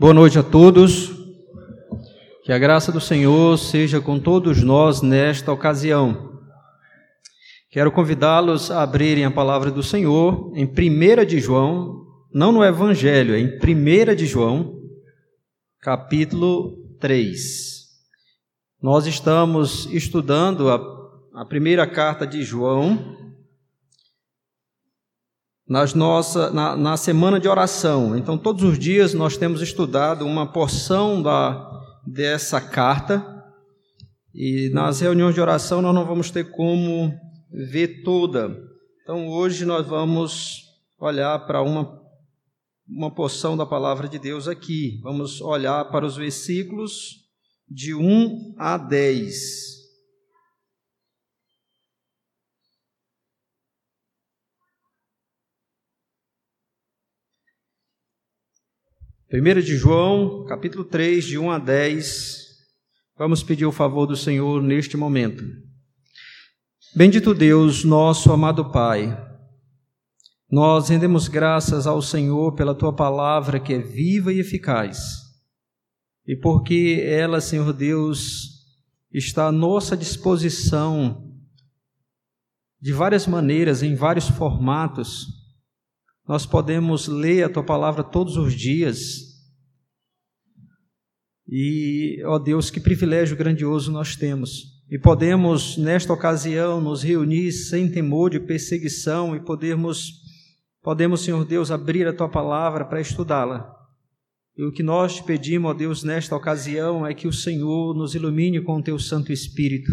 Boa noite a todos. Que a graça do Senhor seja com todos nós nesta ocasião. Quero convidá-los a abrirem a palavra do Senhor em 1 de João, não no Evangelho, em 1 de João, capítulo 3. Nós estamos estudando a, a primeira carta de João, nas nossa, na, na semana de oração. Então, todos os dias nós temos estudado uma porção da, dessa carta, e nas reuniões de oração nós não vamos ter como ver toda. Então, hoje nós vamos olhar para uma, uma porção da palavra de Deus aqui. Vamos olhar para os versículos de 1 a 10. 1 de João, capítulo 3, de 1 a 10. Vamos pedir o favor do Senhor neste momento. Bendito Deus, nosso amado Pai, nós rendemos graças ao Senhor pela tua palavra que é viva e eficaz, e porque ela, Senhor Deus, está à nossa disposição de várias maneiras, em vários formatos, nós podemos ler a tua palavra todos os dias. E, ó Deus, que privilégio grandioso nós temos. E podemos, nesta ocasião, nos reunir sem temor de perseguição e podermos, podemos, Senhor Deus, abrir a tua palavra para estudá-la. E o que nós te pedimos, ó Deus, nesta ocasião é que o Senhor nos ilumine com o teu Santo Espírito.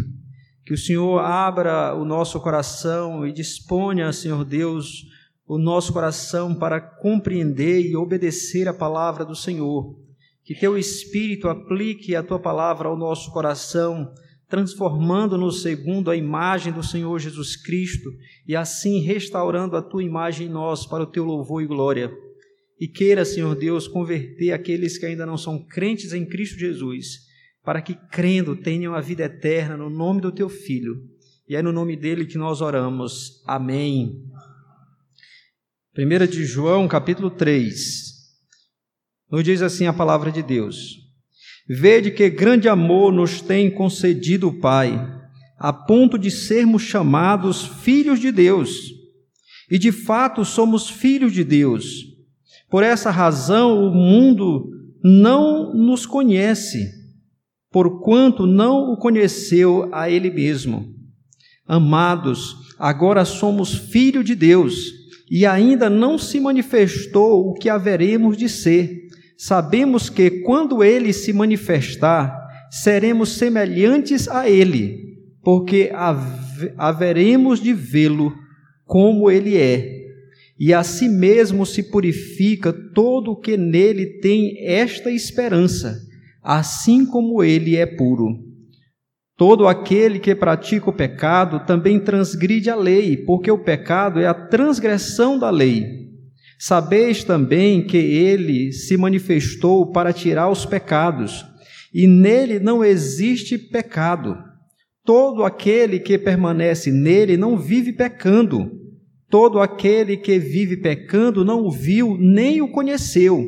Que o Senhor abra o nosso coração e disponha, Senhor Deus, o nosso coração para compreender e obedecer a palavra do Senhor. Que teu Espírito aplique a tua palavra ao nosso coração, transformando-nos segundo a imagem do Senhor Jesus Cristo e assim restaurando a tua imagem em nós para o teu louvor e glória. E queira, Senhor Deus, converter aqueles que ainda não são crentes em Cristo Jesus, para que crendo tenham a vida eterna no nome do teu Filho. E é no nome dele que nós oramos. Amém. 1 de João, capítulo 3. Nos diz assim a palavra de Deus: Vede que grande amor nos tem concedido o Pai, a ponto de sermos chamados filhos de Deus. E de fato somos filhos de Deus. Por essa razão o mundo não nos conhece, porquanto não o conheceu a Ele mesmo. Amados, agora somos filhos de Deus e ainda não se manifestou o que haveremos de ser. Sabemos que quando ele se manifestar, seremos semelhantes a ele, porque haveremos de vê-lo como ele é. E a si mesmo se purifica todo o que nele tem esta esperança, assim como ele é puro. Todo aquele que pratica o pecado também transgride a lei, porque o pecado é a transgressão da lei. Sabeis também que ele se manifestou para tirar os pecados, e nele não existe pecado. Todo aquele que permanece nele não vive pecando. Todo aquele que vive pecando não o viu nem o conheceu.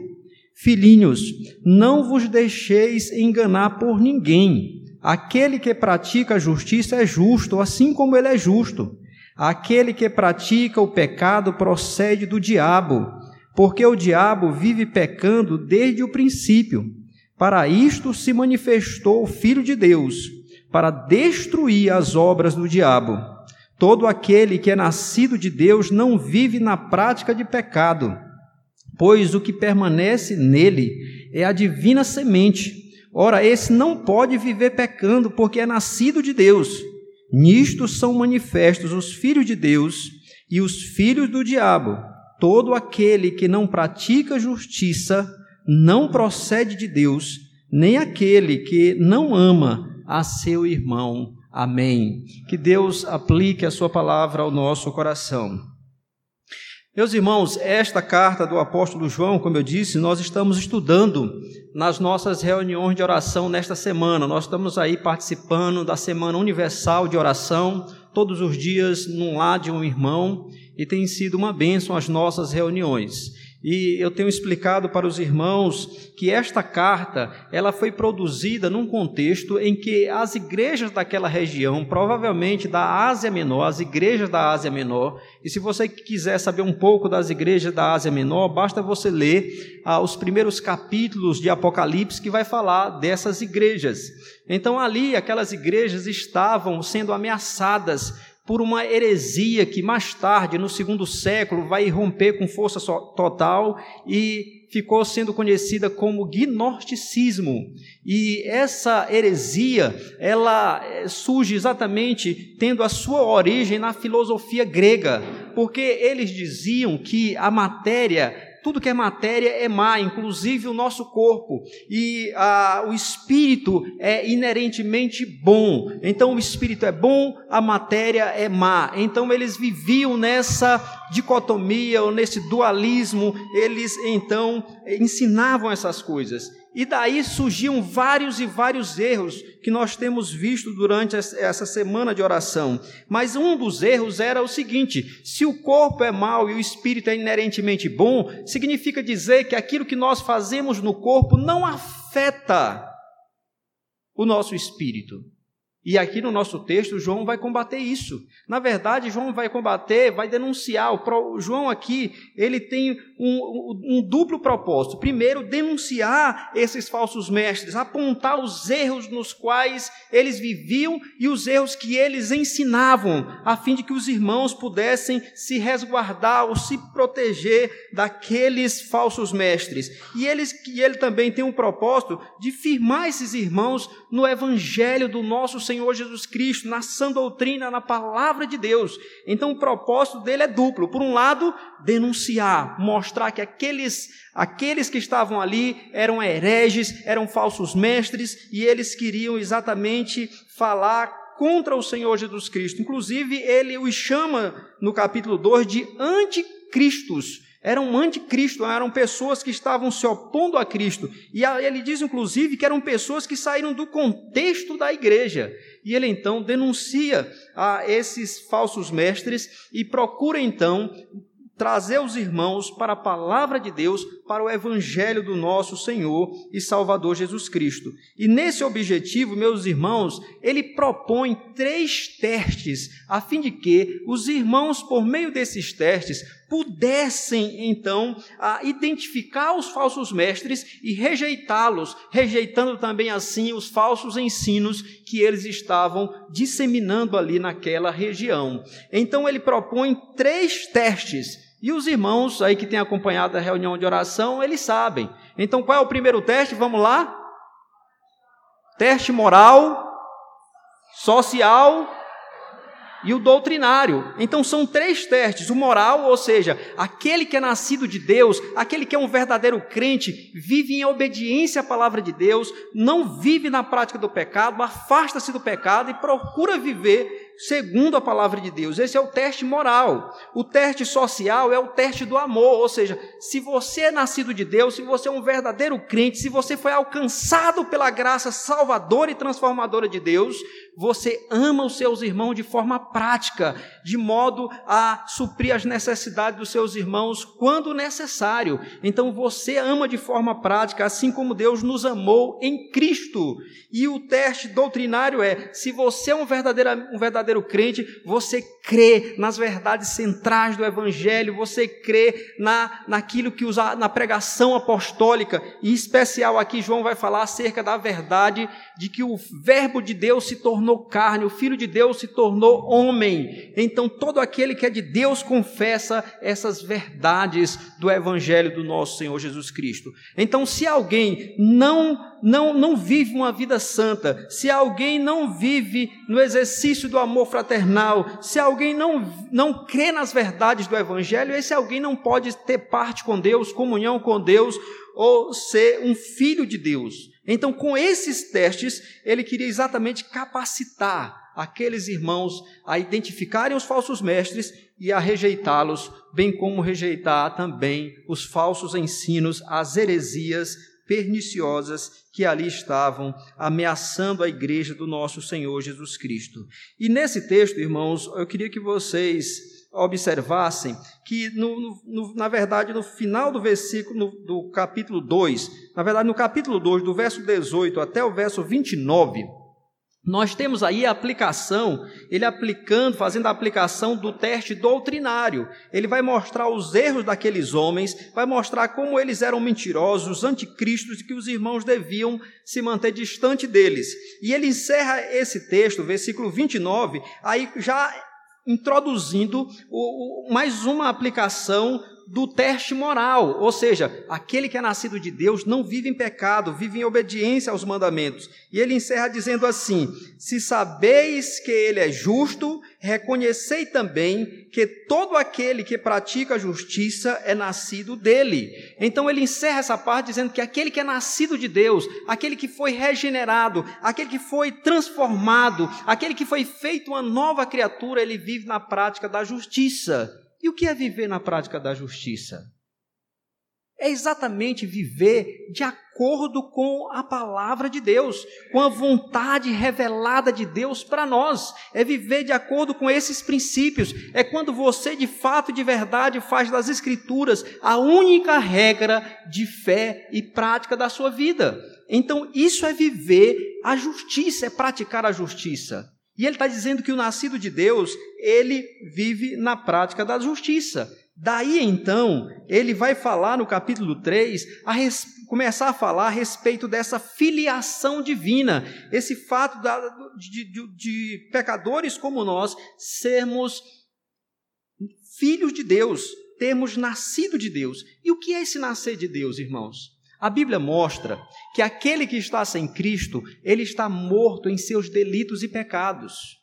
Filhinhos, não vos deixeis enganar por ninguém. Aquele que pratica a justiça é justo, assim como ele é justo. Aquele que pratica o pecado procede do diabo, porque o diabo vive pecando desde o princípio. Para isto se manifestou o Filho de Deus, para destruir as obras do diabo. Todo aquele que é nascido de Deus não vive na prática de pecado, pois o que permanece nele é a divina semente Ora, esse não pode viver pecando, porque é nascido de Deus. Nisto são manifestos os filhos de Deus e os filhos do diabo. Todo aquele que não pratica justiça não procede de Deus, nem aquele que não ama a seu irmão. Amém. Que Deus aplique a sua palavra ao nosso coração. Meus irmãos, esta carta do apóstolo João, como eu disse, nós estamos estudando nas nossas reuniões de oração nesta semana. Nós estamos aí participando da Semana Universal de Oração, todos os dias num lar de um irmão, e tem sido uma bênção as nossas reuniões. E eu tenho explicado para os irmãos que esta carta, ela foi produzida num contexto em que as igrejas daquela região, provavelmente da Ásia Menor, as igrejas da Ásia Menor, e se você quiser saber um pouco das igrejas da Ásia Menor, basta você ler ah, os primeiros capítulos de Apocalipse que vai falar dessas igrejas. Então ali aquelas igrejas estavam sendo ameaçadas por uma heresia que mais tarde, no segundo século, vai romper com força total e ficou sendo conhecida como gnosticismo. E essa heresia, ela eh, surge exatamente tendo a sua origem na filosofia grega, porque eles diziam que a matéria tudo que é matéria é má, inclusive o nosso corpo. E ah, o espírito é inerentemente bom. Então o espírito é bom, a matéria é má. Então eles viviam nessa dicotomia ou nesse dualismo. Eles então ensinavam essas coisas. E daí surgiam vários e vários erros que nós temos visto durante essa semana de oração. Mas um dos erros era o seguinte: se o corpo é mau e o espírito é inerentemente bom, significa dizer que aquilo que nós fazemos no corpo não afeta o nosso espírito. E aqui no nosso texto, João vai combater isso. Na verdade, João vai combater, vai denunciar. O João aqui, ele tem um, um, duplo propósito. Primeiro, denunciar esses falsos mestres, apontar os erros nos quais eles viviam e os erros que eles ensinavam, a fim de que os irmãos pudessem se resguardar ou se proteger daqueles falsos mestres. E, eles, ele também tem um propósito de firmar esses irmãos no evangelho do nosso Senhor Senhor Jesus Cristo, na sã doutrina, na palavra de Deus. Então o propósito dele é duplo. Por um lado, denunciar, mostrar que aqueles, aqueles que estavam ali eram hereges, eram falsos mestres, e eles queriam exatamente falar contra o Senhor Jesus Cristo. Inclusive, ele os chama no capítulo 2 de anticristos eram anticristo, eram pessoas que estavam se opondo a Cristo. E ele diz, inclusive, que eram pessoas que saíram do contexto da igreja. E ele então denuncia a esses falsos mestres e procura então trazer os irmãos para a palavra de Deus, para o evangelho do nosso Senhor e Salvador Jesus Cristo. E nesse objetivo, meus irmãos, ele propõe três testes, a fim de que os irmãos, por meio desses testes, pudessem então identificar os falsos mestres e rejeitá-los, rejeitando também assim os falsos ensinos que eles estavam disseminando ali naquela região. Então ele propõe três testes e os irmãos aí que têm acompanhado a reunião de oração, eles sabem. Então, qual é o primeiro teste? Vamos lá? Teste moral, social e o doutrinário. Então são três testes: o moral, ou seja, aquele que é nascido de Deus, aquele que é um verdadeiro crente, vive em obediência à palavra de Deus, não vive na prática do pecado, afasta-se do pecado e procura viver segundo a palavra de Deus. Esse é o teste moral. O teste social é o teste do amor, ou seja, se você é nascido de Deus, se você é um verdadeiro crente, se você foi alcançado pela graça salvadora e transformadora de Deus, você ama os seus irmãos de forma prática, de modo a suprir as necessidades dos seus irmãos quando necessário. Então você ama de forma prática, assim como Deus nos amou em Cristo. E o teste doutrinário é: se você é um verdadeiro, um verdadeiro crente, você crê nas verdades centrais do Evangelho, você crê na, naquilo que usa na pregação apostólica, e em especial aqui João vai falar acerca da verdade de que o Verbo de Deus se tornou carne, o Filho de Deus se tornou homem. Então, todo aquele que é de Deus confessa essas verdades do Evangelho do nosso Senhor Jesus Cristo. Então, se alguém não, não, não vive uma vida santa, se alguém não vive no exercício do amor fraternal, se alguém não, não crê nas verdades do Evangelho, esse alguém não pode ter parte com Deus, comunhão com Deus, ou ser um filho de Deus. Então, com esses testes, ele queria exatamente capacitar aqueles irmãos a identificarem os falsos mestres e a rejeitá-los, bem como rejeitar também os falsos ensinos, as heresias perniciosas que ali estavam ameaçando a igreja do nosso Senhor Jesus Cristo. E nesse texto, irmãos, eu queria que vocês observassem que, no, no, na verdade, no final do versículo no, do capítulo 2, na verdade, no capítulo 2, do verso 18 até o verso 29, nós temos aí a aplicação, ele aplicando, fazendo a aplicação do teste doutrinário. Ele vai mostrar os erros daqueles homens, vai mostrar como eles eram mentirosos, os anticristos, e que os irmãos deviam se manter distante deles. E ele encerra esse texto, versículo 29, aí já introduzindo mais uma aplicação do teste moral, ou seja, aquele que é nascido de Deus não vive em pecado, vive em obediência aos mandamentos. E ele encerra dizendo assim: Se sabeis que ele é justo, reconhecei também que todo aquele que pratica a justiça é nascido dele. Então ele encerra essa parte dizendo que aquele que é nascido de Deus, aquele que foi regenerado, aquele que foi transformado, aquele que foi feito uma nova criatura, ele vive na prática da justiça. E o que é viver na prática da justiça? É exatamente viver de acordo com a palavra de Deus, com a vontade revelada de Deus para nós. É viver de acordo com esses princípios. É quando você de fato e de verdade faz das Escrituras a única regra de fé e prática da sua vida. Então, isso é viver a justiça, é praticar a justiça. E ele está dizendo que o nascido de Deus, ele vive na prática da justiça. Daí então, ele vai falar no capítulo 3, a res... começar a falar a respeito dessa filiação divina, esse fato da, de, de, de pecadores como nós sermos filhos de Deus, termos nascido de Deus. E o que é esse nascer de Deus, irmãos? A Bíblia mostra que aquele que está sem Cristo, ele está morto em seus delitos e pecados.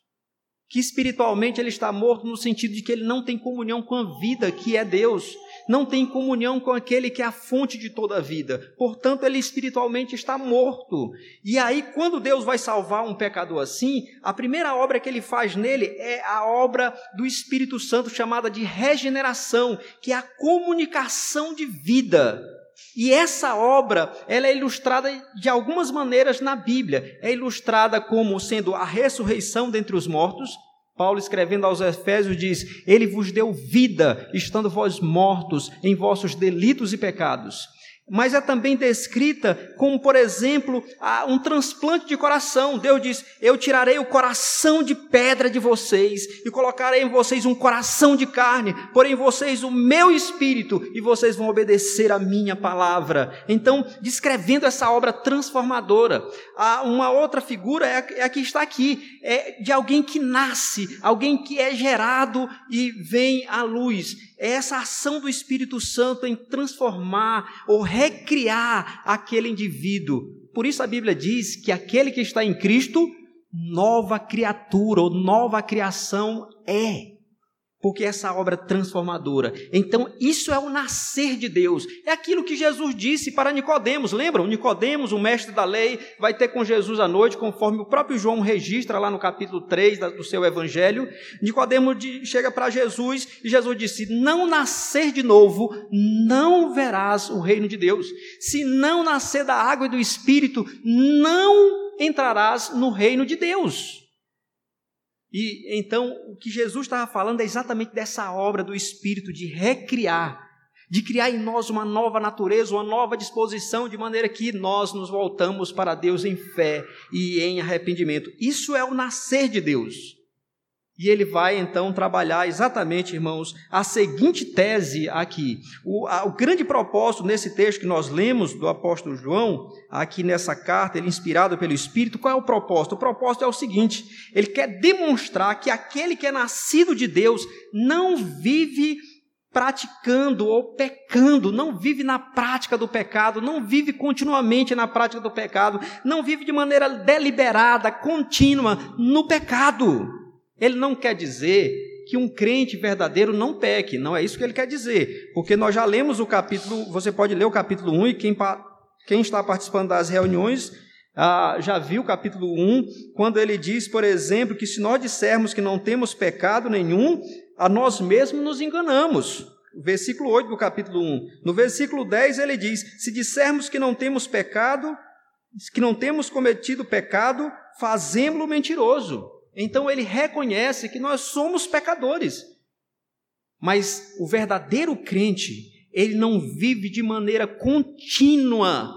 Que espiritualmente ele está morto no sentido de que ele não tem comunhão com a vida que é Deus, não tem comunhão com aquele que é a fonte de toda a vida. Portanto, ele espiritualmente está morto. E aí, quando Deus vai salvar um pecador assim, a primeira obra que ele faz nele é a obra do Espírito Santo chamada de regeneração, que é a comunicação de vida e essa obra, ela é ilustrada de algumas maneiras na Bíblia. É ilustrada como sendo a ressurreição dentre os mortos. Paulo escrevendo aos Efésios diz: Ele vos deu vida, estando vós mortos em vossos delitos e pecados mas é também descrita como, por exemplo, um transplante de coração. Deus diz: Eu tirarei o coração de pedra de vocês e colocarei em vocês um coração de carne, porém vocês o meu espírito e vocês vão obedecer a minha palavra. Então, descrevendo essa obra transformadora. Uma outra figura é a é que está aqui: é de alguém que nasce, alguém que é gerado e vem à luz é essa ação do Espírito Santo em transformar ou recriar aquele indivíduo. Por isso a Bíblia diz que aquele que está em Cristo, nova criatura ou nova criação é porque essa obra transformadora. Então, isso é o nascer de Deus. É aquilo que Jesus disse para Nicodemos. Lembram? Nicodemos, o mestre da lei, vai ter com Jesus à noite, conforme o próprio João registra lá no capítulo 3 do seu evangelho. Nicodemos chega para Jesus e Jesus disse: "Não nascer de novo, não verás o reino de Deus. Se não nascer da água e do espírito, não entrarás no reino de Deus." E então o que Jesus estava falando é exatamente dessa obra do Espírito de recriar, de criar em nós uma nova natureza, uma nova disposição, de maneira que nós nos voltamos para Deus em fé e em arrependimento. Isso é o nascer de Deus. E ele vai então trabalhar exatamente, irmãos, a seguinte tese aqui. O, a, o, grande propósito nesse texto que nós lemos do apóstolo João, aqui nessa carta, ele inspirado pelo Espírito, qual é o propósito? O propósito é o seguinte: ele quer demonstrar que aquele que é nascido de Deus não vive praticando ou pecando, não vive na prática do pecado, não vive continuamente na prática do pecado, não vive de maneira deliberada, contínua no pecado. Ele não quer dizer que um crente verdadeiro não peque, não é isso que ele quer dizer, porque nós já lemos o capítulo, você pode ler o capítulo 1 e quem, quem está participando das reuniões ah, já viu o capítulo 1, quando ele diz, por exemplo, que se nós dissermos que não temos pecado nenhum, a nós mesmos nos enganamos. Versículo 8 do capítulo 1. No versículo 10 ele diz: Se dissermos que não temos pecado, que não temos cometido pecado, fazemos-lo mentiroso então ele reconhece que nós somos pecadores. Mas o verdadeiro crente, ele não vive de maneira contínua,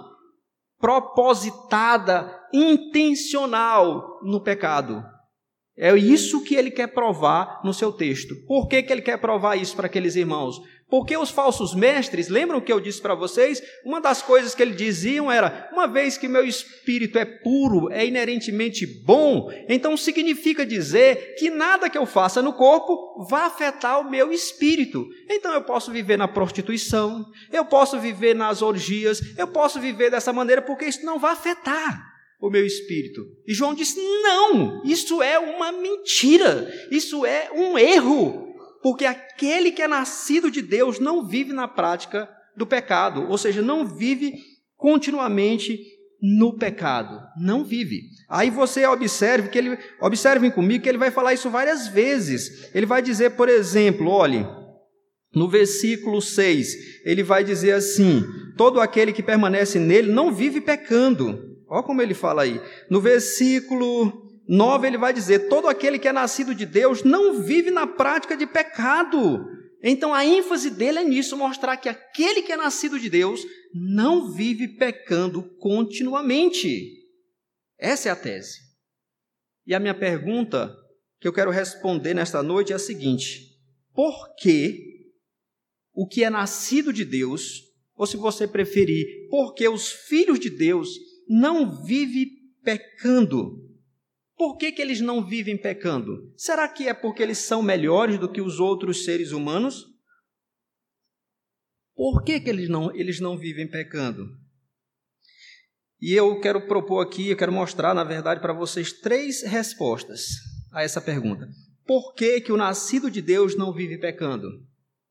propositada, intencional no pecado. É isso que ele quer provar no seu texto. Por que, que ele quer provar isso para aqueles irmãos? Porque os falsos mestres, lembram que eu disse para vocês? Uma das coisas que eles diziam era: uma vez que meu espírito é puro, é inerentemente bom, então significa dizer que nada que eu faça no corpo vai afetar o meu espírito. Então eu posso viver na prostituição, eu posso viver nas orgias, eu posso viver dessa maneira, porque isso não vai afetar o meu espírito. E João disse: não, isso é uma mentira, isso é um erro porque aquele que é nascido de Deus não vive na prática do pecado, ou seja, não vive continuamente no pecado, não vive. Aí você observe que ele, observem comigo que ele vai falar isso várias vezes. Ele vai dizer, por exemplo, olhe, no versículo 6, ele vai dizer assim: todo aquele que permanece nele não vive pecando. Olha como ele fala aí. No versículo 9 ele vai dizer: todo aquele que é nascido de Deus não vive na prática de pecado. Então a ênfase dele é nisso, mostrar que aquele que é nascido de Deus não vive pecando continuamente. Essa é a tese. E a minha pergunta que eu quero responder nesta noite é a seguinte: por que o que é nascido de Deus, ou se você preferir, por que os filhos de Deus não vivem pecando? Por que, que eles não vivem pecando? Será que é porque eles são melhores do que os outros seres humanos? Por que, que eles, não, eles não vivem pecando? E eu quero propor aqui, eu quero mostrar, na verdade, para vocês três respostas a essa pergunta. Por que, que o nascido de Deus não vive pecando?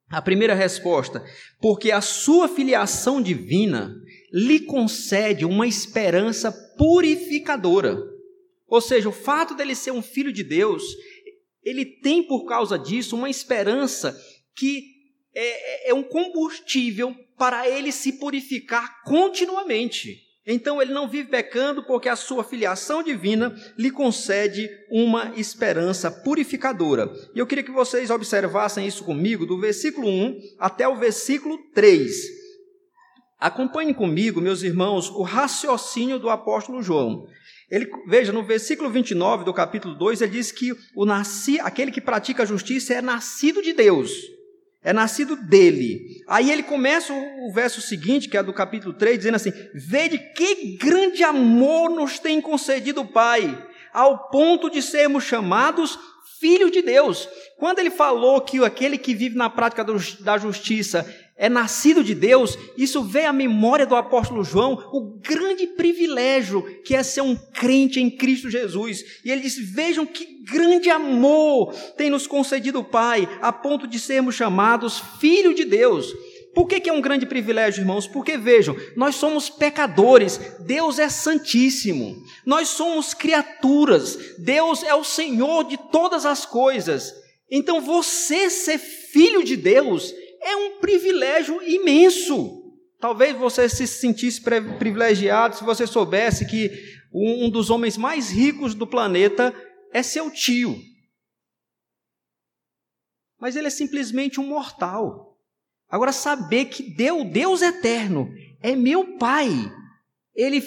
A primeira resposta, porque a sua filiação divina lhe concede uma esperança purificadora. Ou seja, o fato dele ser um filho de Deus, ele tem por causa disso uma esperança que é, é, é um combustível para ele se purificar continuamente. Então ele não vive pecando porque a sua filiação divina lhe concede uma esperança purificadora. E eu queria que vocês observassem isso comigo, do versículo 1 até o versículo 3. Acompanhem comigo, meus irmãos, o raciocínio do apóstolo João. Ele, veja, no versículo 29 do capítulo 2, ele diz que o nasci, aquele que pratica a justiça é nascido de Deus, é nascido dele. Aí ele começa o, o verso seguinte, que é do capítulo 3, dizendo assim: Vede que grande amor nos tem concedido o Pai, ao ponto de sermos chamados filhos de Deus. Quando ele falou que aquele que vive na prática do, da justiça é nascido de Deus, isso vem à memória do apóstolo João, o grande privilégio que é ser um crente em Cristo Jesus. E ele diz: Vejam que grande amor tem nos concedido o Pai, a ponto de sermos chamados filho de Deus. Por que, que é um grande privilégio, irmãos? Porque vejam, nós somos pecadores, Deus é santíssimo, nós somos criaturas, Deus é o Senhor de todas as coisas. Então você ser filho de Deus é um privilégio imenso. Talvez você se sentisse privilegiado se você soubesse que um dos homens mais ricos do planeta é seu tio. Mas ele é simplesmente um mortal. Agora, saber que Deus, Deus eterno, é meu Pai, ele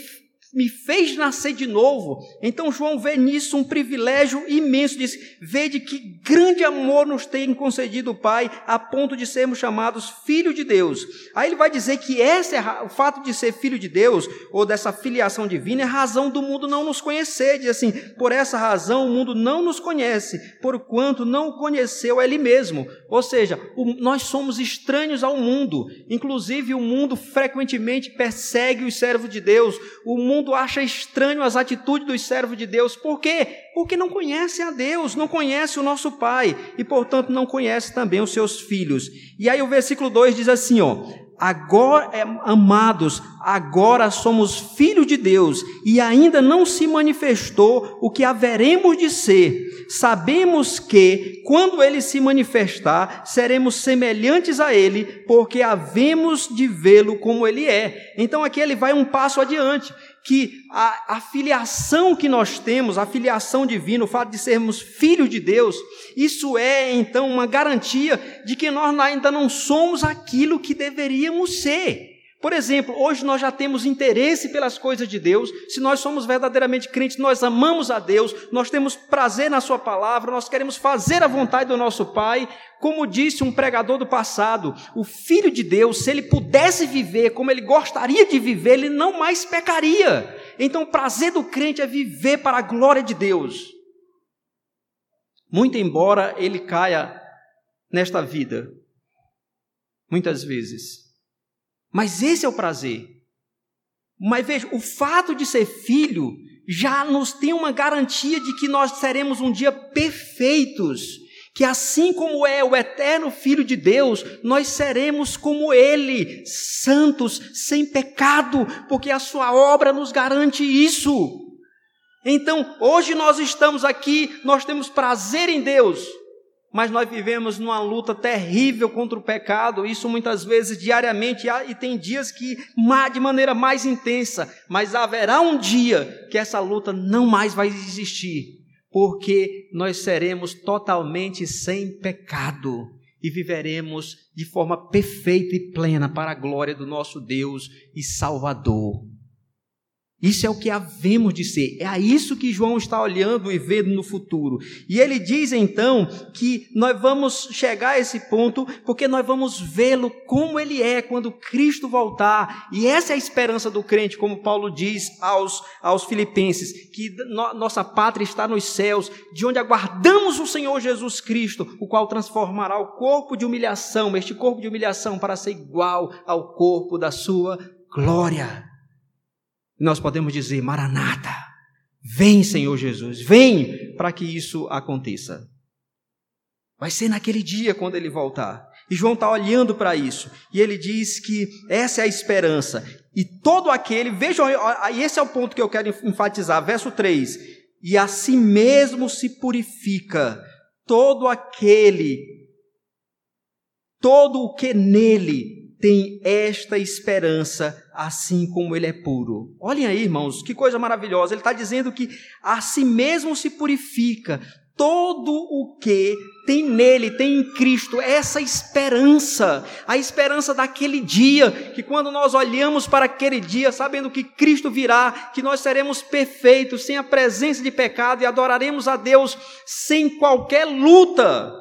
me fez nascer de novo. Então João vê nisso um privilégio imenso, diz: "Vede que grande amor nos tem concedido o Pai, a ponto de sermos chamados filho de Deus". Aí ele vai dizer que esse é o fato de ser filho de Deus ou dessa filiação divina é razão do mundo não nos conhecer, diz assim: "Por essa razão o mundo não nos conhece, porquanto não o conheceu ele mesmo". Ou seja, o, nós somos estranhos ao mundo. Inclusive o mundo frequentemente persegue os servos de Deus. O mundo mundo acha estranho as atitudes dos servos de Deus. Por quê? Porque não conhece a Deus, não conhece o nosso Pai e, portanto, não conhece também os seus filhos. E aí o versículo 2 diz assim, ó: agora, é, amados, agora somos filhos de Deus e ainda não se manifestou o que haveremos de ser. Sabemos que, quando ele se manifestar, seremos semelhantes a ele, porque havemos de vê-lo como ele é. Então aqui ele vai um passo adiante que a, a filiação que nós temos, a filiação divina, o fato de sermos filhos de Deus, isso é então uma garantia de que nós ainda não somos aquilo que deveríamos ser. Por exemplo, hoje nós já temos interesse pelas coisas de Deus, se nós somos verdadeiramente crentes, nós amamos a Deus, nós temos prazer na Sua palavra, nós queremos fazer a vontade do nosso Pai. Como disse um pregador do passado, o Filho de Deus, se ele pudesse viver como ele gostaria de viver, ele não mais pecaria. Então, o prazer do crente é viver para a glória de Deus. Muito embora ele caia nesta vida, muitas vezes mas esse é o prazer. Mas veja, o fato de ser filho já nos tem uma garantia de que nós seremos um dia perfeitos. Que assim como é o eterno Filho de Deus, nós seremos como Ele, santos, sem pecado, porque a Sua obra nos garante isso. Então, hoje nós estamos aqui, nós temos prazer em Deus, mas nós vivemos numa luta terrível contra o pecado, isso muitas vezes diariamente, e tem dias que de maneira mais intensa, mas haverá um dia que essa luta não mais vai existir, porque nós seremos totalmente sem pecado e viveremos de forma perfeita e plena para a glória do nosso Deus e Salvador. Isso é o que havemos de ser. É a isso que João está olhando e vendo no futuro. E ele diz então que nós vamos chegar a esse ponto porque nós vamos vê-lo como ele é quando Cristo voltar. E essa é a esperança do crente, como Paulo diz aos, aos filipenses, que no, nossa pátria está nos céus, de onde aguardamos o Senhor Jesus Cristo, o qual transformará o corpo de humilhação, este corpo de humilhação, para ser igual ao corpo da sua glória nós podemos dizer: Maranata, vem, Senhor Jesus, vem para que isso aconteça. Vai ser naquele dia quando ele voltar. E João está olhando para isso. E ele diz que essa é a esperança. E todo aquele, vejam, esse é o ponto que eu quero enfatizar, verso 3. E a si mesmo se purifica todo aquele, todo o que nele tem esta esperança, assim como ele é puro. Olhem aí, irmãos, que coisa maravilhosa. Ele está dizendo que a si mesmo se purifica todo o que tem nele, tem em Cristo, essa esperança, a esperança daquele dia, que quando nós olhamos para aquele dia, sabendo que Cristo virá, que nós seremos perfeitos, sem a presença de pecado e adoraremos a Deus sem qualquer luta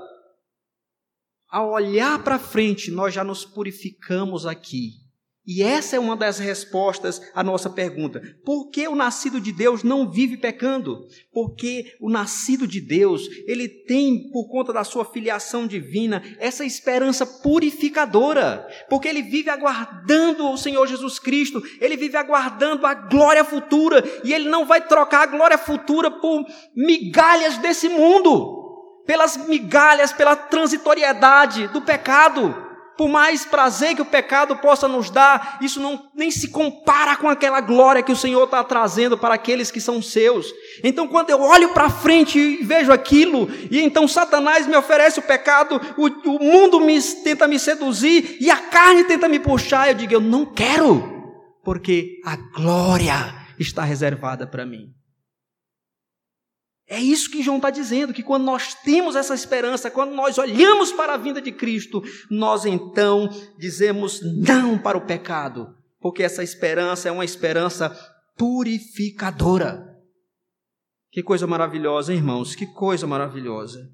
ao olhar para frente, nós já nos purificamos aqui. E essa é uma das respostas à nossa pergunta. Por que o nascido de Deus não vive pecando? Porque o nascido de Deus, ele tem, por conta da sua filiação divina, essa esperança purificadora. Porque ele vive aguardando o Senhor Jesus Cristo, ele vive aguardando a glória futura, e ele não vai trocar a glória futura por migalhas desse mundo pelas migalhas, pela transitoriedade do pecado. Por mais prazer que o pecado possa nos dar, isso não nem se compara com aquela glória que o Senhor está trazendo para aqueles que são seus. Então, quando eu olho para frente e vejo aquilo, e então Satanás me oferece o pecado, o, o mundo me, tenta me seduzir e a carne tenta me puxar, eu digo, eu não quero, porque a glória está reservada para mim. É isso que João está dizendo, que quando nós temos essa esperança, quando nós olhamos para a vinda de Cristo, nós então dizemos não para o pecado, porque essa esperança é uma esperança purificadora. Que coisa maravilhosa, irmãos, que coisa maravilhosa.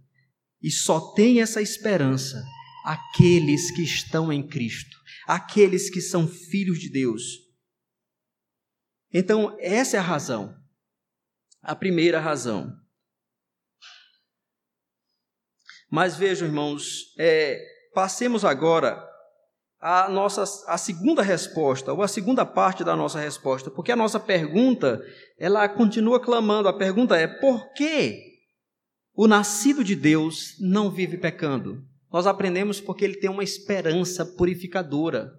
E só tem essa esperança aqueles que estão em Cristo, aqueles que são filhos de Deus. Então, essa é a razão, a primeira razão. Mas vejam, irmãos, é, passemos agora a nossa a segunda resposta, ou a segunda parte da nossa resposta, porque a nossa pergunta, ela continua clamando. A pergunta é: por que o nascido de Deus não vive pecando? Nós aprendemos porque ele tem uma esperança purificadora.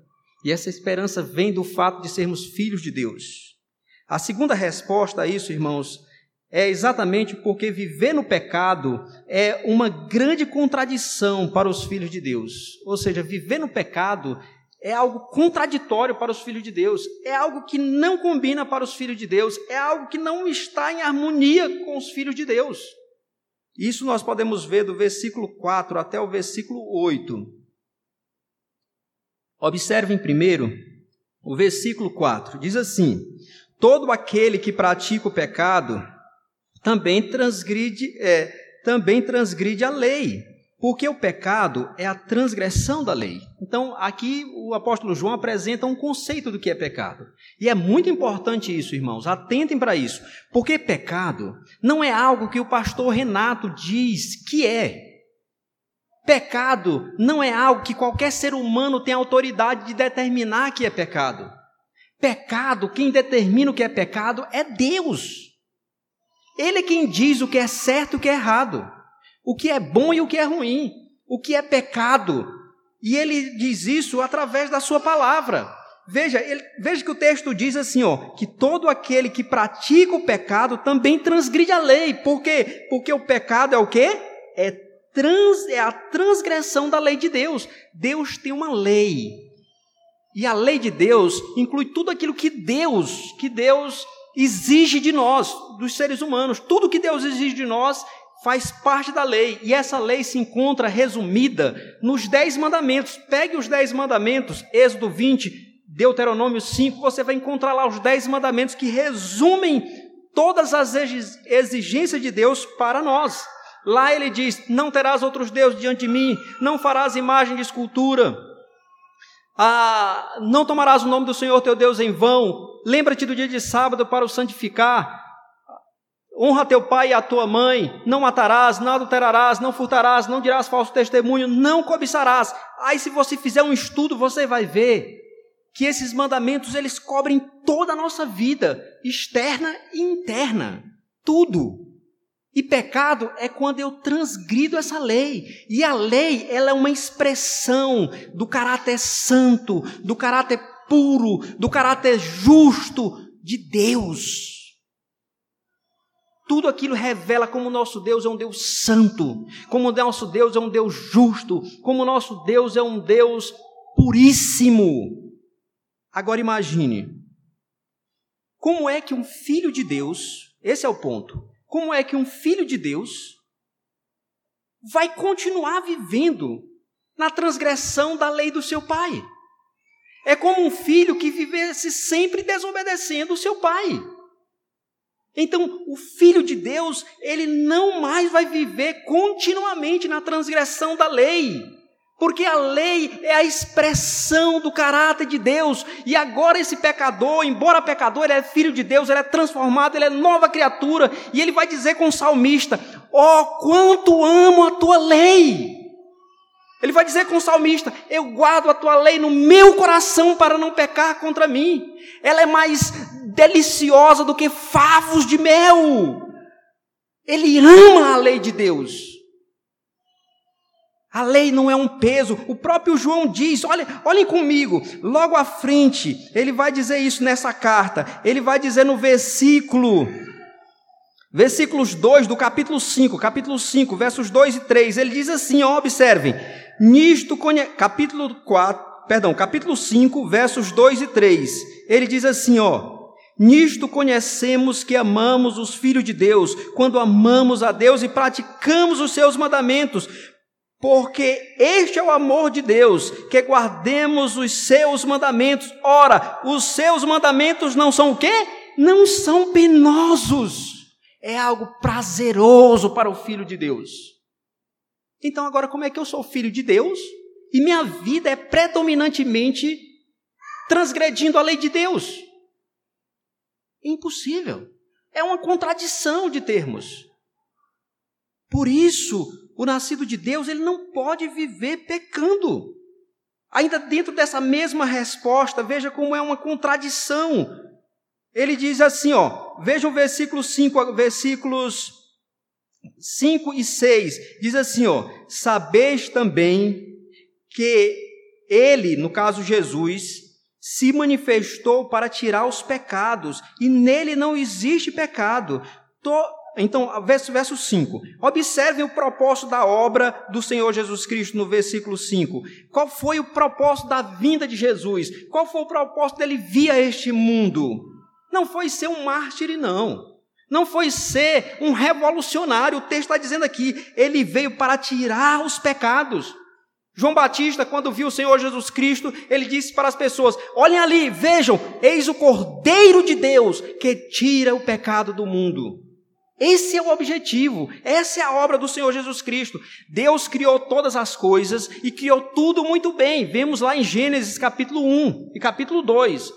E essa esperança vem do fato de sermos filhos de Deus. A segunda resposta a isso, irmãos, é exatamente porque viver no pecado é uma grande contradição para os filhos de Deus. Ou seja, viver no pecado é algo contraditório para os filhos de Deus, é algo que não combina para os filhos de Deus, é algo que não está em harmonia com os filhos de Deus. Isso nós podemos ver do versículo 4 até o versículo 8. Observem primeiro o versículo 4. Diz assim: Todo aquele que pratica o pecado também transgride, é, também transgride a lei, porque o pecado é a transgressão da lei. Então, aqui o apóstolo João apresenta um conceito do que é pecado. E é muito importante isso, irmãos, atentem para isso, porque pecado não é algo que o pastor Renato diz que é. Pecado não é algo que qualquer ser humano tem autoridade de determinar que é pecado. Pecado, quem determina o que é pecado é Deus. Ele é quem diz o que é certo e o que é errado, o que é bom e o que é ruim, o que é pecado. E ele diz isso através da sua palavra. Veja, ele, veja que o texto diz assim, ó, que todo aquele que pratica o pecado também transgride a lei. Por quê? Porque o pecado é o quê? É, trans, é a transgressão da lei de Deus. Deus tem uma lei. E a lei de Deus inclui tudo aquilo que Deus, que Deus exige de nós, dos seres humanos. Tudo que Deus exige de nós faz parte da lei. E essa lei se encontra resumida nos Dez Mandamentos. Pegue os Dez Mandamentos, Êxodo 20, Deuteronômio 5, você vai encontrar lá os Dez Mandamentos que resumem todas as exigências de Deus para nós. Lá ele diz: Não terás outros deuses diante de mim, não farás imagem de escultura, ah, não tomarás o nome do Senhor teu Deus em vão, lembra-te do dia de sábado para o santificar, honra teu pai e a tua mãe, não matarás, não adulterarás, não furtarás, não dirás falso testemunho, não cobiçarás. Aí se você fizer um estudo, você vai ver que esses mandamentos eles cobrem toda a nossa vida, externa e interna, tudo. E pecado é quando eu transgrido essa lei. E a lei, ela é uma expressão do caráter santo, do caráter puro, do caráter justo de Deus. Tudo aquilo revela como o nosso Deus é um Deus santo, como o nosso Deus é um Deus justo, como o nosso Deus é um Deus puríssimo. Agora imagine, como é que um filho de Deus, esse é o ponto, como é que um filho de Deus vai continuar vivendo na transgressão da lei do seu pai? É como um filho que vivesse sempre desobedecendo o seu pai. Então, o filho de Deus, ele não mais vai viver continuamente na transgressão da lei. Porque a lei é a expressão do caráter de Deus. E agora esse pecador, embora pecador, ele é filho de Deus, ele é transformado, ele é nova criatura. E ele vai dizer com o salmista: Ó, oh, quanto amo a tua lei! Ele vai dizer com o salmista: Eu guardo a tua lei no meu coração para não pecar contra mim. Ela é mais deliciosa do que favos de mel. Ele ama a lei de Deus. A lei não é um peso. O próprio João diz: olha, olhem comigo, logo à frente, ele vai dizer isso nessa carta. Ele vai dizer no versículo, versículos 2 do capítulo 5, capítulo 5, versos 2 e 3. Ele diz assim: ó, observem, nisto, capítulo 4, perdão, capítulo 5, versos 2 e 3. Ele diz assim: ó. Nisto conhecemos que amamos os filhos de Deus, quando amamos a Deus e praticamos os seus mandamentos, porque este é o amor de Deus, que guardemos os seus mandamentos. Ora, os seus mandamentos não são o quê? Não são penosos. É algo prazeroso para o filho de Deus. Então, agora, como é que eu sou filho de Deus e minha vida é predominantemente transgredindo a lei de Deus? Impossível. É uma contradição de termos. Por isso, o nascido de Deus, ele não pode viver pecando. Ainda dentro dessa mesma resposta, veja como é uma contradição. Ele diz assim, ó, veja o versículo 5, versículos 5 e 6, diz assim, ó: Sabeis também que ele, no caso Jesus, se manifestou para tirar os pecados, e nele não existe pecado. Então, verso, verso 5. Observem o propósito da obra do Senhor Jesus Cristo no versículo 5. Qual foi o propósito da vinda de Jesus? Qual foi o propósito dele vir a este mundo? Não foi ser um mártir, não. Não foi ser um revolucionário. O texto está dizendo aqui, ele veio para tirar os pecados. João Batista, quando viu o Senhor Jesus Cristo, ele disse para as pessoas: Olhem ali, vejam, eis o Cordeiro de Deus que tira o pecado do mundo. Esse é o objetivo, essa é a obra do Senhor Jesus Cristo. Deus criou todas as coisas e criou tudo muito bem. Vemos lá em Gênesis capítulo 1 e capítulo 2.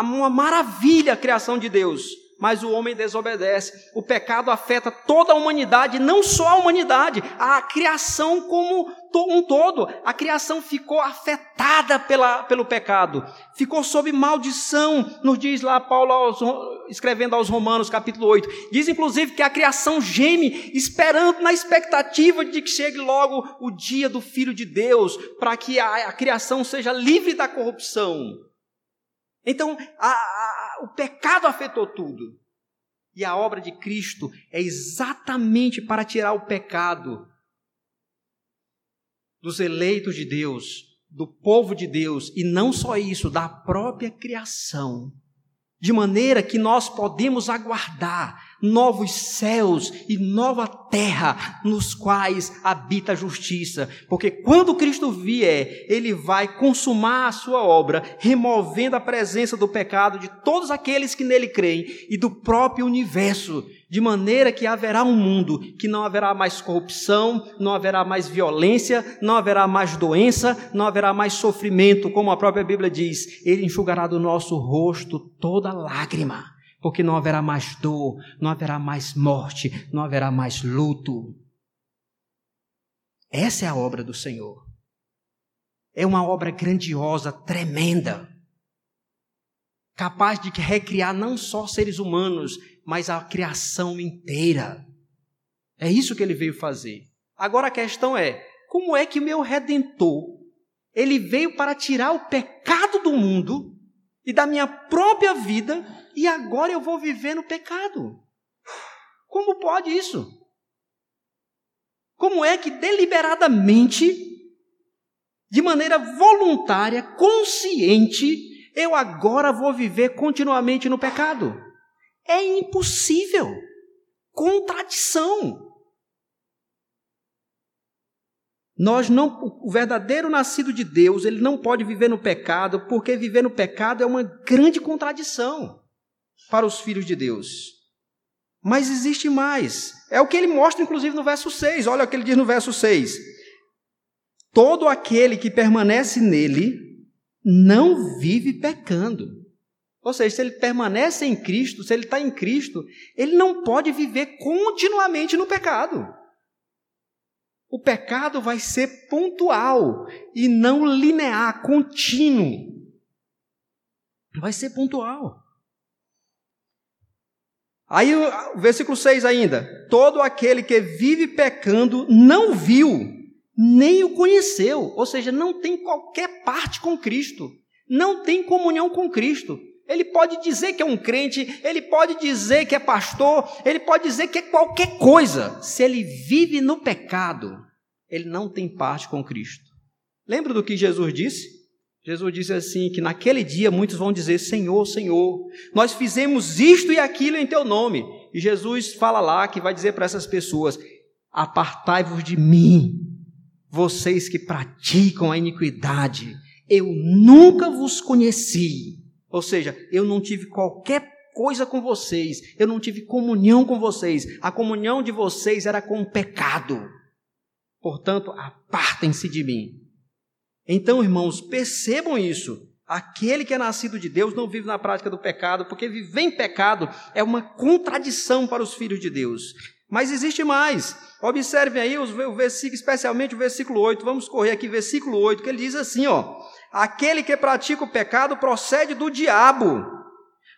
Uma maravilha a criação de Deus mas o homem desobedece. O pecado afeta toda a humanidade, não só a humanidade, a criação como um todo. A criação ficou afetada pela, pelo pecado, ficou sob maldição, nos diz lá Paulo aos, escrevendo aos Romanos, capítulo 8. Diz inclusive que a criação geme, esperando, na expectativa de que chegue logo o dia do Filho de Deus, para que a, a criação seja livre da corrupção. Então, a, a, o pecado afetou tudo. E a obra de Cristo é exatamente para tirar o pecado dos eleitos de Deus, do povo de Deus, e não só isso, da própria criação. De maneira que nós podemos aguardar novos céus e nova terra nos quais habita a justiça. Porque quando Cristo vier, ele vai consumar a sua obra, removendo a presença do pecado de todos aqueles que nele creem e do próprio universo, de maneira que haverá um mundo que não haverá mais corrupção, não haverá mais violência, não haverá mais doença, não haverá mais sofrimento, como a própria Bíblia diz, ele enxugará do nosso rosto toda lágrima porque não haverá mais dor, não haverá mais morte, não haverá mais luto. Essa é a obra do Senhor. É uma obra grandiosa, tremenda, capaz de recriar não só seres humanos, mas a criação inteira. É isso que ele veio fazer. Agora a questão é: como é que meu redentor ele veio para tirar o pecado do mundo e da minha própria vida e agora eu vou viver no pecado. Como pode isso? Como é que deliberadamente, de maneira voluntária, consciente, eu agora vou viver continuamente no pecado? É impossível. Contradição. Nós não, o verdadeiro nascido de Deus, ele não pode viver no pecado, porque viver no pecado é uma grande contradição para os filhos de Deus. Mas existe mais. É o que ele mostra, inclusive, no verso 6. Olha o que ele diz no verso 6. Todo aquele que permanece nele não vive pecando. Ou seja, se ele permanece em Cristo, se ele está em Cristo, ele não pode viver continuamente no pecado. O pecado vai ser pontual e não linear, contínuo. Vai ser pontual. Aí o versículo 6 ainda: Todo aquele que vive pecando não viu, nem o conheceu, ou seja, não tem qualquer parte com Cristo, não tem comunhão com Cristo. Ele pode dizer que é um crente, ele pode dizer que é pastor, ele pode dizer que é qualquer coisa. Se ele vive no pecado, ele não tem parte com Cristo. Lembra do que Jesus disse? Jesus disse assim: que naquele dia muitos vão dizer: Senhor, Senhor, nós fizemos isto e aquilo em teu nome. E Jesus fala lá que vai dizer para essas pessoas: Apartai-vos de mim, vocês que praticam a iniquidade, eu nunca vos conheci. Ou seja, eu não tive qualquer coisa com vocês, eu não tive comunhão com vocês, a comunhão de vocês era com o pecado. Portanto, apartem-se de mim. Então, irmãos, percebam isso. Aquele que é nascido de Deus não vive na prática do pecado, porque viver em pecado é uma contradição para os filhos de Deus. Mas existe mais. Observem aí o versículo, especialmente o versículo 8. Vamos correr aqui, versículo 8, que ele diz assim: ó: Aquele que pratica o pecado procede do diabo,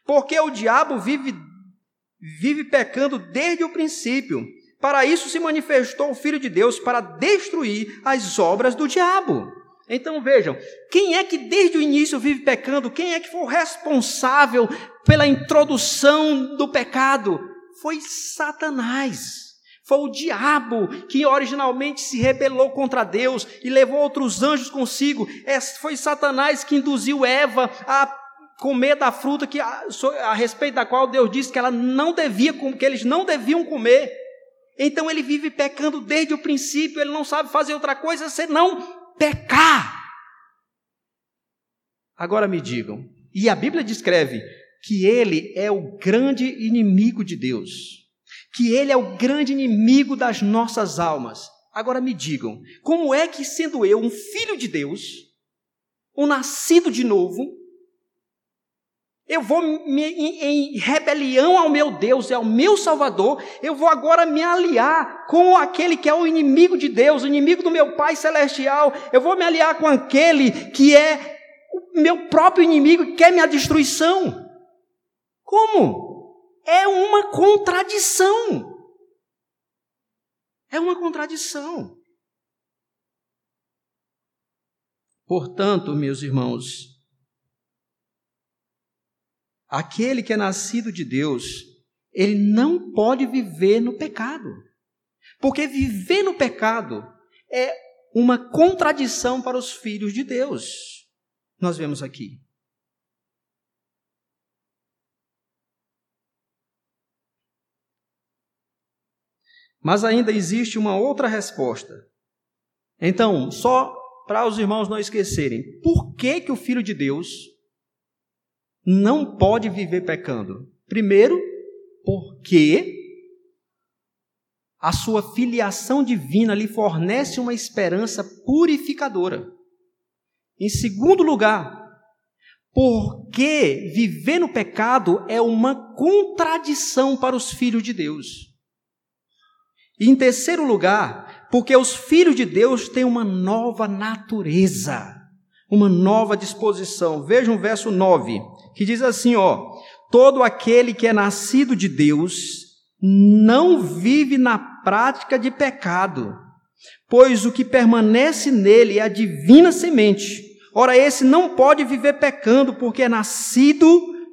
porque o diabo vive, vive pecando desde o princípio. Para isso se manifestou o Filho de Deus, para destruir as obras do diabo. Então vejam, quem é que desde o início vive pecando? Quem é que foi o responsável pela introdução do pecado? Foi Satanás. Foi o diabo que originalmente se rebelou contra Deus e levou outros anjos consigo. É, foi Satanás que induziu Eva a comer da fruta que, a, a respeito da qual Deus disse que ela não devia, que eles não deviam comer. Então ele vive pecando desde o princípio, ele não sabe fazer outra coisa senão pecar. Agora me digam, e a Bíblia descreve que ele é o grande inimigo de Deus que ele é o grande inimigo das nossas almas. Agora me digam, como é que, sendo eu um filho de Deus, um nascido de novo, eu vou me, em, em, rebelião ao meu Deus e ao meu Salvador, eu vou agora me aliar com aquele que é o inimigo de Deus, o inimigo do meu Pai Celestial, eu vou me aliar com aquele que é o meu próprio inimigo e quer minha destruição. Como? É uma contradição. É uma contradição. Portanto, meus irmãos, aquele que é nascido de Deus, ele não pode viver no pecado. Porque viver no pecado é uma contradição para os filhos de Deus. Nós vemos aqui. Mas ainda existe uma outra resposta. Então, só para os irmãos não esquecerem, por que, que o Filho de Deus não pode viver pecando? Primeiro, porque a sua filiação divina lhe fornece uma esperança purificadora. Em segundo lugar, porque viver no pecado é uma contradição para os filhos de Deus. E em terceiro lugar, porque os filhos de Deus têm uma nova natureza, uma nova disposição. Veja o verso 9, que diz assim, ó: Todo aquele que é nascido de Deus não vive na prática de pecado, pois o que permanece nele é a divina semente. Ora, esse não pode viver pecando, porque é nascido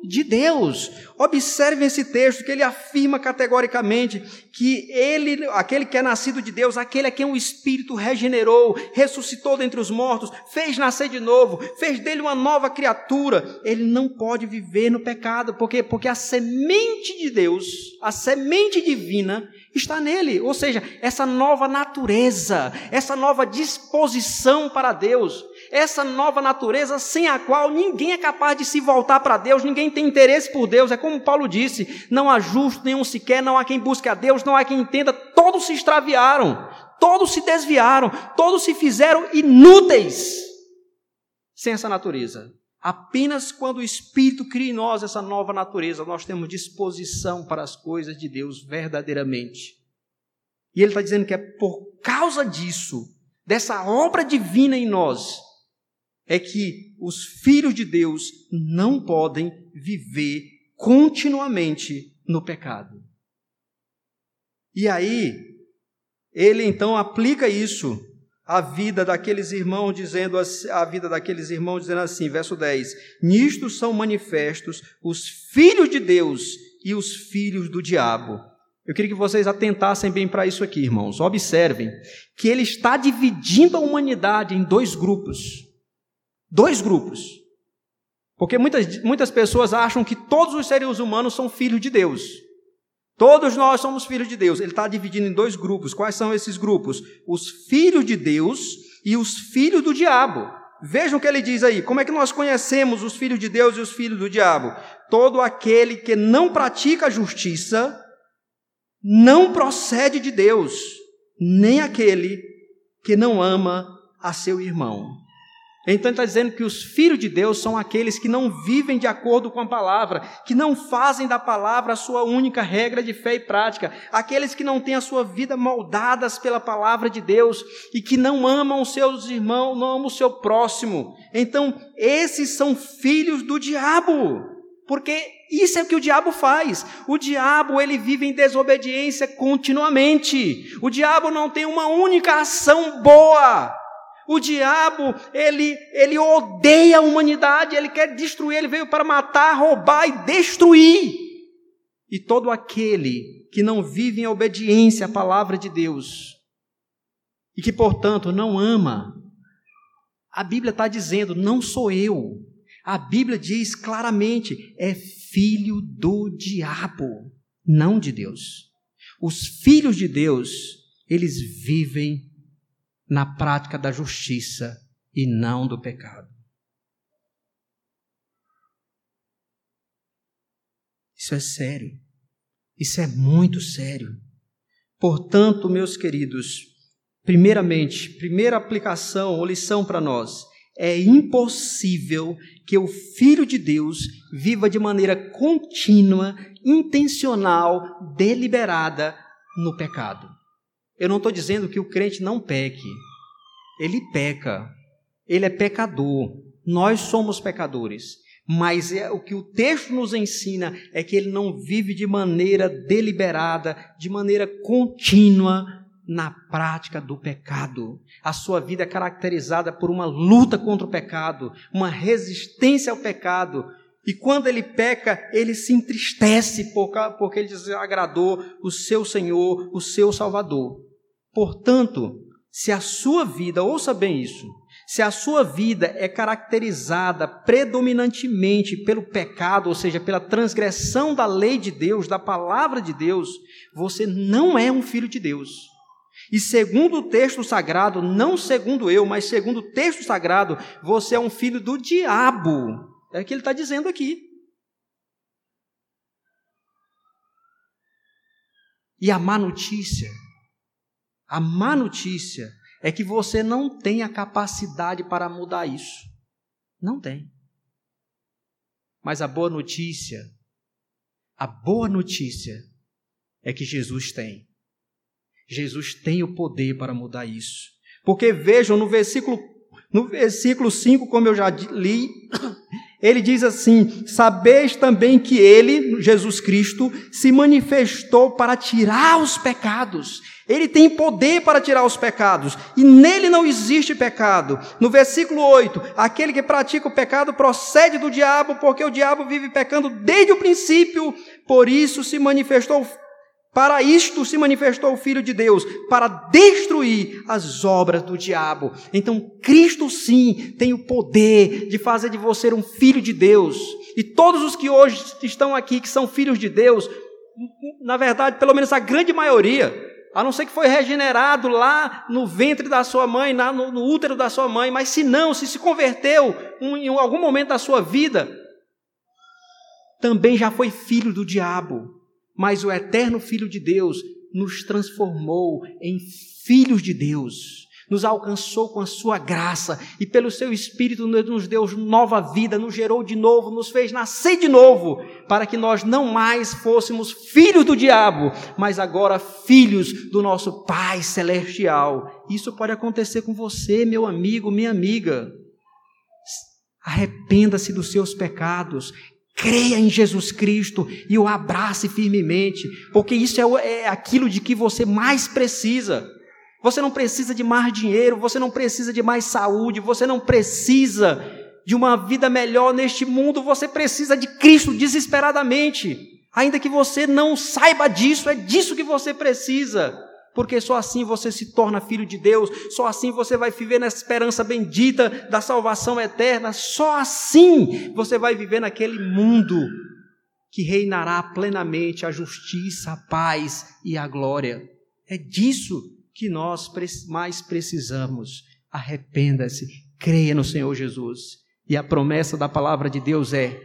de Deus. Observe esse texto que ele afirma categoricamente que ele, aquele que é nascido de Deus, aquele a quem o Espírito regenerou, ressuscitou dentre os mortos, fez nascer de novo, fez dele uma nova criatura, ele não pode viver no pecado, porque porque a semente de Deus, a semente divina está nele, ou seja, essa nova natureza, essa nova disposição para Deus essa nova natureza sem a qual ninguém é capaz de se voltar para Deus, ninguém tem interesse por Deus. É como Paulo disse: não há justo nenhum sequer, não há quem busque a Deus, não há quem entenda. Todos se extraviaram, todos se desviaram, todos se fizeram inúteis sem essa natureza. Apenas quando o Espírito cria em nós essa nova natureza, nós temos disposição para as coisas de Deus verdadeiramente. E ele está dizendo que é por causa disso, dessa obra divina em nós, é que os filhos de Deus não podem viver continuamente no pecado. E aí, ele então aplica isso à vida daqueles irmãos, dizendo a vida daqueles irmãos, dizendo assim, verso 10: Nisto são manifestos os filhos de Deus e os filhos do diabo. Eu queria que vocês atentassem bem para isso aqui, irmãos. Observem que ele está dividindo a humanidade em dois grupos. Dois grupos. Porque muitas, muitas pessoas acham que todos os seres humanos são filhos de Deus. Todos nós somos filhos de Deus. Ele está dividindo em dois grupos. Quais são esses grupos? Os filhos de Deus e os filhos do diabo. Vejam o que ele diz aí. Como é que nós conhecemos os filhos de Deus e os filhos do diabo? Todo aquele que não pratica a justiça não procede de Deus, nem aquele que não ama a seu irmão. Então está dizendo que os filhos de Deus são aqueles que não vivem de acordo com a palavra, que não fazem da palavra a sua única regra de fé e prática, aqueles que não têm a sua vida moldadas pela palavra de Deus e que não amam os seus irmãos, não amam o seu próximo. Então, esses são filhos do diabo, porque isso é o que o diabo faz. O diabo, ele vive em desobediência continuamente. O diabo não tem uma única ação boa. O diabo, ele, ele odeia a humanidade, ele quer destruir, ele veio para matar, roubar e destruir. E todo aquele que não vive em obediência à palavra de Deus, e que, portanto, não ama, a Bíblia está dizendo, não sou eu. A Bíblia diz claramente, é filho do diabo, não de Deus. Os filhos de Deus, eles vivem na prática da justiça e não do pecado. Isso é sério. Isso é muito sério. Portanto, meus queridos, primeiramente, primeira aplicação ou lição para nós, é impossível que o Filho de Deus viva de maneira contínua, intencional, deliberada no pecado. Eu não estou dizendo que o crente não peque. Ele peca. Ele é pecador. Nós somos pecadores. Mas é, o que o texto nos ensina é que ele não vive de maneira deliberada, de maneira contínua na prática do pecado. A sua vida é caracterizada por uma luta contra o pecado, uma resistência ao pecado. E quando ele peca, ele se entristece porque ele desagradou o seu Senhor, o seu Salvador. Portanto, se a sua vida, ouça bem isso, se a sua vida é caracterizada predominantemente pelo pecado, ou seja, pela transgressão da lei de Deus, da palavra de Deus, você não é um filho de Deus. E segundo o texto sagrado, não segundo eu, mas segundo o texto sagrado, você é um filho do diabo. É o que ele está dizendo aqui. E a má notícia a má notícia é que você não tem a capacidade para mudar isso. Não tem. Mas a boa notícia, a boa notícia é que Jesus tem. Jesus tem o poder para mudar isso. Porque vejam no versículo no versículo 5, como eu já li, ele diz assim: Sabeis também que ele, Jesus Cristo, se manifestou para tirar os pecados. Ele tem poder para tirar os pecados, e nele não existe pecado. No versículo 8, aquele que pratica o pecado procede do diabo, porque o diabo vive pecando desde o princípio, por isso se manifestou para isto se manifestou o Filho de Deus, para destruir as obras do diabo. Então, Cristo sim tem o poder de fazer de você um filho de Deus. E todos os que hoje estão aqui, que são filhos de Deus, na verdade, pelo menos a grande maioria, a não ser que foi regenerado lá no ventre da sua mãe, no, no útero da sua mãe, mas se não, se se converteu em algum momento da sua vida, também já foi filho do diabo mas o eterno Filho de Deus nos transformou em filhos de Deus, nos alcançou com a sua graça e pelo seu Espírito nos deu nova vida, nos gerou de novo, nos fez nascer de novo, para que nós não mais fôssemos filhos do diabo, mas agora filhos do nosso Pai Celestial. Isso pode acontecer com você, meu amigo, minha amiga. Arrependa-se dos seus pecados, Creia em Jesus Cristo e o abrace firmemente, porque isso é, é aquilo de que você mais precisa. Você não precisa de mais dinheiro, você não precisa de mais saúde, você não precisa de uma vida melhor neste mundo, você precisa de Cristo desesperadamente. Ainda que você não saiba disso, é disso que você precisa porque só assim você se torna filho de Deus, só assim você vai viver na esperança bendita da salvação eterna, só assim você vai viver naquele mundo que reinará plenamente a justiça, a paz e a glória. É disso que nós mais precisamos. Arrependa-se, creia no Senhor Jesus. E a promessa da palavra de Deus é: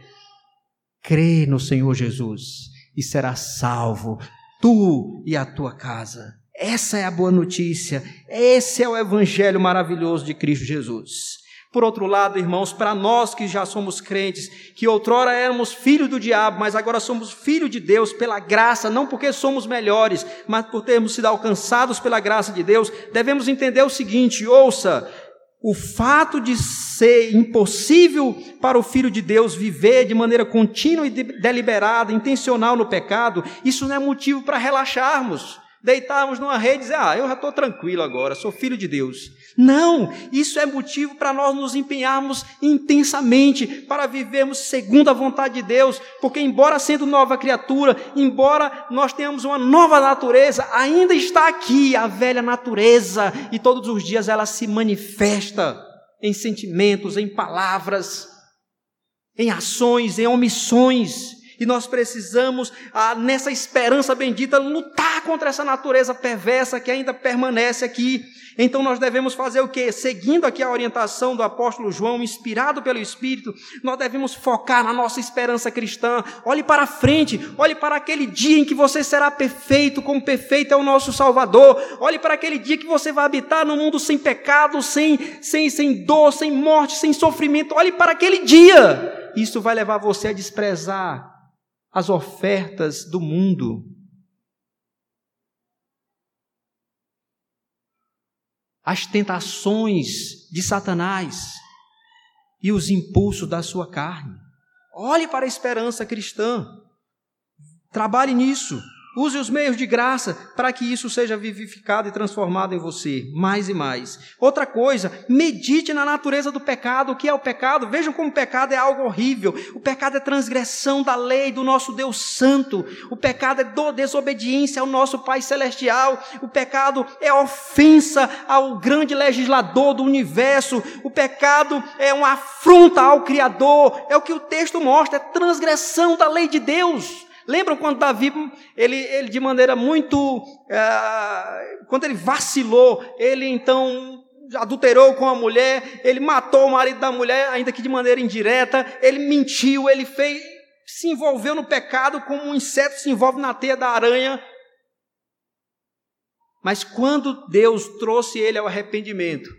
crê no Senhor Jesus e serás salvo, tu e a tua casa. Essa é a boa notícia. Esse é o evangelho maravilhoso de Cristo Jesus. Por outro lado, irmãos, para nós que já somos crentes, que outrora éramos filhos do diabo, mas agora somos filhos de Deus pela graça, não porque somos melhores, mas por termos sido alcançados pela graça de Deus, devemos entender o seguinte: ouça, o fato de ser impossível para o filho de Deus viver de maneira contínua e deliberada, intencional no pecado, isso não é motivo para relaxarmos. Deitarmos numa rede e dizer: Ah, eu já estou tranquilo agora, sou filho de Deus. Não, isso é motivo para nós nos empenharmos intensamente para vivermos segundo a vontade de Deus, porque, embora sendo nova criatura, embora nós tenhamos uma nova natureza, ainda está aqui a velha natureza e todos os dias ela se manifesta em sentimentos, em palavras, em ações, em omissões. E nós precisamos, ah, nessa esperança bendita, lutar contra essa natureza perversa que ainda permanece aqui. Então nós devemos fazer o que? Seguindo aqui a orientação do apóstolo João, inspirado pelo Espírito, nós devemos focar na nossa esperança cristã. Olhe para frente, olhe para aquele dia em que você será perfeito, como perfeito é o nosso Salvador. Olhe para aquele dia que você vai habitar no mundo sem pecado, sem, sem, sem dor, sem morte, sem sofrimento. Olhe para aquele dia. Isso vai levar você a desprezar as ofertas do mundo. As tentações de Satanás e os impulsos da sua carne. Olhe para a esperança cristã. Trabalhe nisso. Use os meios de graça para que isso seja vivificado e transformado em você, mais e mais. Outra coisa, medite na natureza do pecado. O que é o pecado? Vejam como o pecado é algo horrível. O pecado é transgressão da lei do nosso Deus Santo. O pecado é desobediência ao nosso Pai Celestial. O pecado é ofensa ao grande legislador do universo. O pecado é uma afronta ao Criador. É o que o texto mostra, é transgressão da lei de Deus. Lembram quando Davi, ele, ele de maneira muito. É, quando ele vacilou, ele então adulterou com a mulher, ele matou o marido da mulher, ainda que de maneira indireta, ele mentiu, ele fez, se envolveu no pecado como um inseto se envolve na teia da aranha. Mas quando Deus trouxe ele ao arrependimento,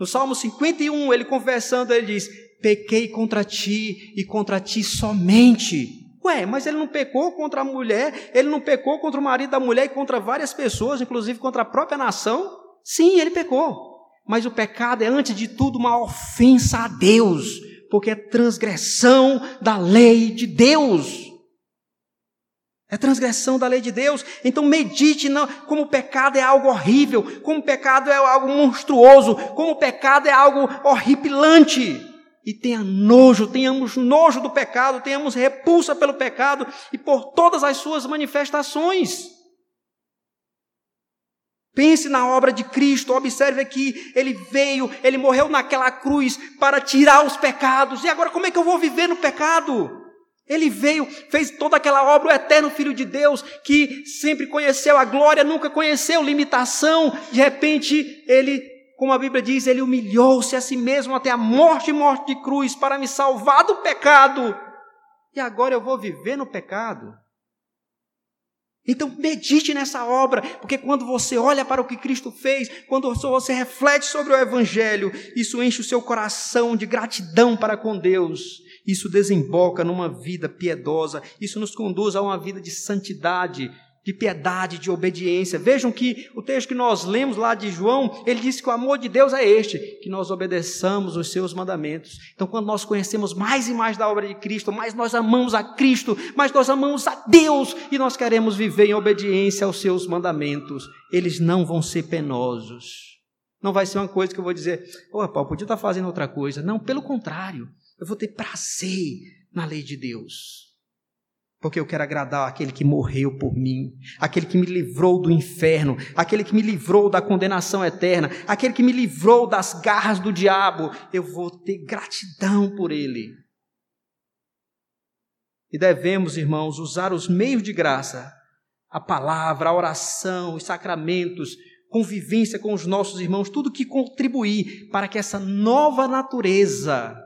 no Salmo 51, ele conversando, ele diz: Pequei contra ti e contra ti somente. Ué, mas ele não pecou contra a mulher, ele não pecou contra o marido da mulher e contra várias pessoas, inclusive contra a própria nação? Sim, ele pecou. Mas o pecado é, antes de tudo, uma ofensa a Deus, porque é transgressão da lei de Deus. É transgressão da lei de Deus. Então medite não, como o pecado é algo horrível, como o pecado é algo monstruoso, como o pecado é algo horripilante e tenha nojo, tenhamos nojo do pecado, tenhamos repulsa pelo pecado e por todas as suas manifestações. Pense na obra de Cristo, observe que ele veio, ele morreu naquela cruz para tirar os pecados. E agora como é que eu vou viver no pecado? Ele veio, fez toda aquela obra, o eterno Filho de Deus, que sempre conheceu a glória, nunca conheceu limitação. De repente, ele como a Bíblia diz, ele humilhou-se a si mesmo até a morte e morte de cruz para me salvar do pecado. E agora eu vou viver no pecado. Então medite nessa obra, porque quando você olha para o que Cristo fez, quando você reflete sobre o Evangelho, isso enche o seu coração de gratidão para com Deus. Isso desemboca numa vida piedosa, isso nos conduz a uma vida de santidade, de piedade, de obediência. Vejam que o texto que nós lemos lá de João, ele diz que o amor de Deus é este, que nós obedeçamos os seus mandamentos. Então, quando nós conhecemos mais e mais da obra de Cristo, mais nós amamos a Cristo, mais nós amamos a Deus e nós queremos viver em obediência aos seus mandamentos, eles não vão ser penosos. Não vai ser uma coisa que eu vou dizer, ô oh, Paulo, podia estar fazendo outra coisa. Não, pelo contrário, eu vou ter prazer na lei de Deus porque eu quero agradar aquele que morreu por mim, aquele que me livrou do inferno, aquele que me livrou da condenação eterna, aquele que me livrou das garras do diabo. Eu vou ter gratidão por ele. E devemos, irmãos, usar os meios de graça, a palavra, a oração, os sacramentos, convivência com os nossos irmãos, tudo que contribuir para que essa nova natureza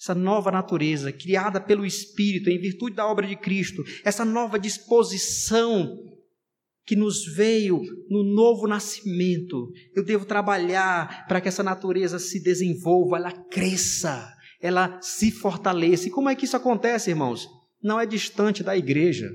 essa nova natureza criada pelo Espírito em virtude da obra de Cristo, essa nova disposição que nos veio no novo nascimento. Eu devo trabalhar para que essa natureza se desenvolva, ela cresça, ela se fortaleça. E como é que isso acontece, irmãos? Não é distante da igreja,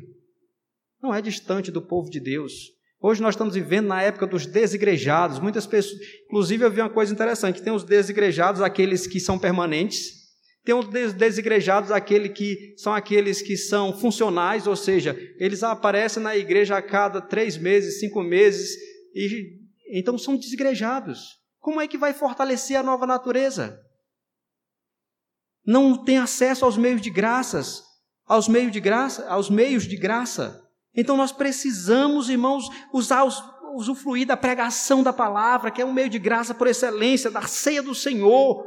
não é distante do povo de Deus. Hoje nós estamos vivendo na época dos desigrejados. Muitas pessoas, inclusive eu vi uma coisa interessante, tem os desigrejados, aqueles que são permanentes, Tem os desigrejados, aquele que são aqueles que são funcionais, ou seja, eles aparecem na igreja a cada três meses, cinco meses, e então são desigrejados. Como é que vai fortalecer a nova natureza? Não tem acesso aos meios de graças, aos meios de graça, aos meios de graça. Então nós precisamos, irmãos, usar os, usufruir da pregação da palavra, que é um meio de graça por excelência, da ceia do Senhor,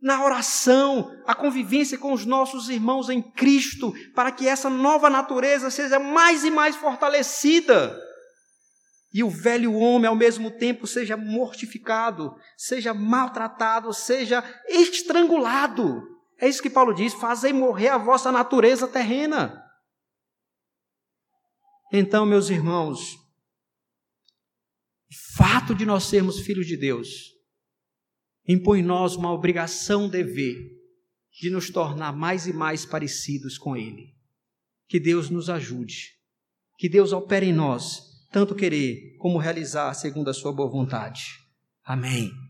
na oração, a convivência com os nossos irmãos em Cristo, para que essa nova natureza seja mais e mais fortalecida. E o velho homem, ao mesmo tempo, seja mortificado, seja maltratado, seja estrangulado. É isso que Paulo diz: fazei morrer a vossa natureza terrena. Então, meus irmãos, o fato de nós sermos filhos de Deus impõe em nós uma obrigação, dever, de nos tornar mais e mais parecidos com Ele. Que Deus nos ajude, que Deus opere em nós, tanto querer como realizar segundo a Sua boa vontade. Amém.